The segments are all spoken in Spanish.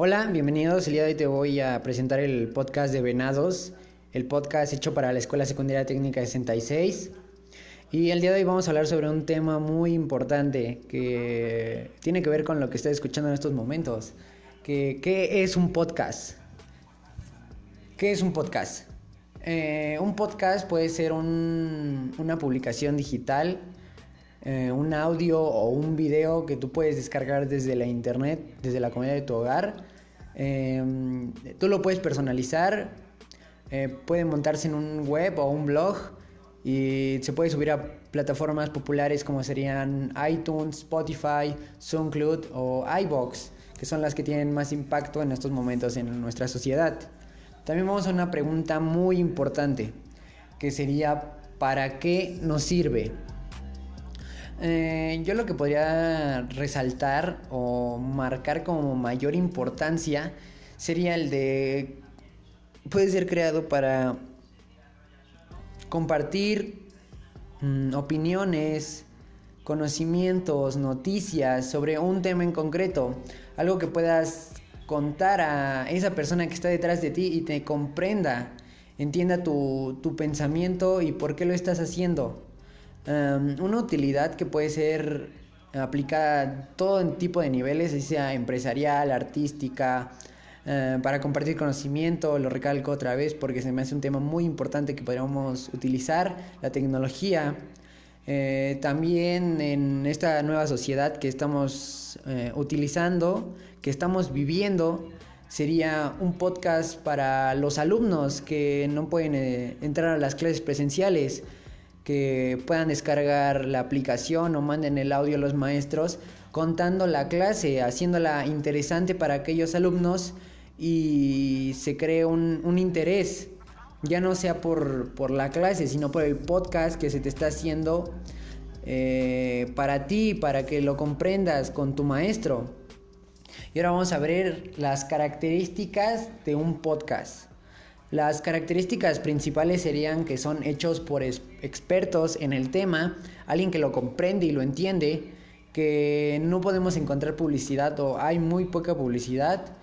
Hola, bienvenidos. El día de hoy te voy a presentar el podcast de Venados, el podcast hecho para la Escuela Secundaria Técnica 66. Y el día de hoy vamos a hablar sobre un tema muy importante que tiene que ver con lo que estás escuchando en estos momentos. ¿Qué es un podcast? ¿Qué es un podcast? Eh, un podcast puede ser un, una publicación digital, eh, un audio o un video que tú puedes descargar desde la internet, desde la comodidad de tu hogar. Eh, tú lo puedes personalizar, puede montarse en un web o un blog y se puede subir a plataformas populares como serían iTunes, Spotify, SoundCloud o iBox, que son las que tienen más impacto en estos momentos en nuestra sociedad. También vamos a una pregunta muy importante, que sería ¿para qué nos sirve? Eh, yo lo que podría resaltar o marcar como mayor importancia sería el de puede ser creado para compartir mm, opiniones, conocimientos, noticias sobre un tema en concreto, algo que puedas contar a esa persona que está detrás de ti y te comprenda, entienda tu, pensamiento y por qué lo estás haciendo. Una utilidad que puede ser aplicada a todo tipo de niveles, sea empresarial, artística, eh, para compartir conocimiento, lo recalco otra vez porque se me hace un tema muy importante que podríamos utilizar, la tecnología. Eh, también en esta nueva sociedad que estamos eh, utilizando, que estamos viviendo, sería un podcast para los alumnos que no pueden entrar a las clases presenciales, que puedan descargar la aplicación o manden el audio a los maestros contando la clase, haciéndola interesante para aquellos alumnos y se cree un, interés, ya no sea por, la clase, sino por el podcast que se te está haciendo eh, para ti, para que lo comprendas con tu maestro. Y ahora vamos a ver las características de un podcast. Las características principales serían que son hechos por expertos en el tema, alguien que lo comprende y lo entiende, que no podemos encontrar publicidad o hay muy poca publicidad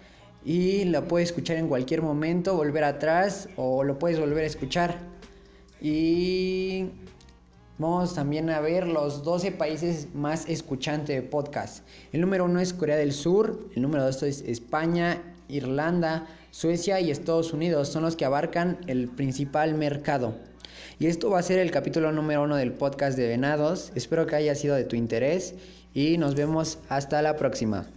y lo puedes escuchar en cualquier momento, volver atrás o lo puedes volver a escuchar. Y vamos también a ver los 12 países más escuchantes de podcast. El número uno es Corea del Sur, el número dos es España, Irlanda, Suecia y Estados Unidos. Son los que abarcan el principal mercado. Y esto va a ser el capítulo número uno del podcast de Venados. Espero que haya sido de tu interés y nos vemos hasta la próxima.